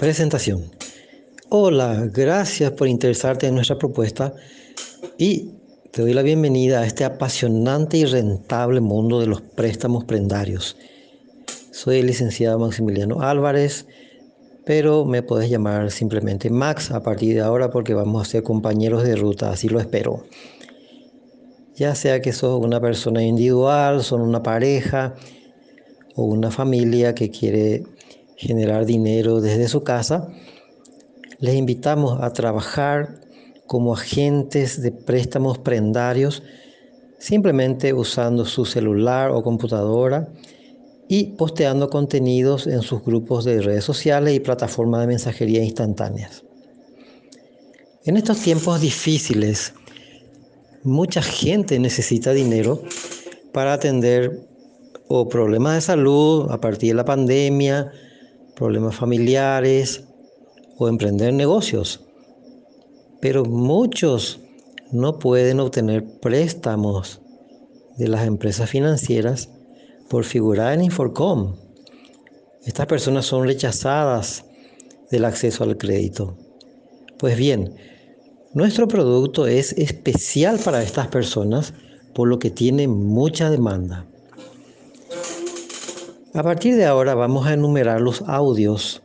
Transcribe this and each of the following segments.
Presentación. Hola, gracias por interesarte en nuestra propuesta y te doy la bienvenida a este apasionante y rentable mundo de los préstamos prendarios. Soy el licenciado Maximiliano Álvarez, pero me puedes llamar simplemente Max a partir de ahora porque vamos a ser compañeros de ruta, así lo espero. Ya sea que sos una persona individual, son una pareja o una familia que quiere generar dinero desde su casa, les invitamos a trabajar como agentes de préstamos prendarios simplemente usando su celular o computadora y posteando contenidos en sus grupos de redes sociales y plataformas de mensajería instantáneas. En estos tiempos difíciles, mucha gente necesita dinero para atender o problemas de salud a partir de la pandemia, problemas familiares o emprender negocios. Pero muchos no pueden obtener préstamos de las empresas financieras por figurar en Inforcom. Estas personas son rechazadas del acceso al crédito. Pues bien, nuestro producto es especial para estas personas por lo que tiene mucha demanda. A partir de ahora vamos a enumerar los audios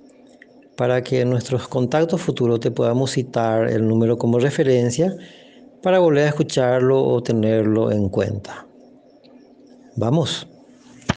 para que en nuestros contactos futuros te podamos citar el número como referencia para volver a escucharlo o tenerlo en cuenta. Vamos.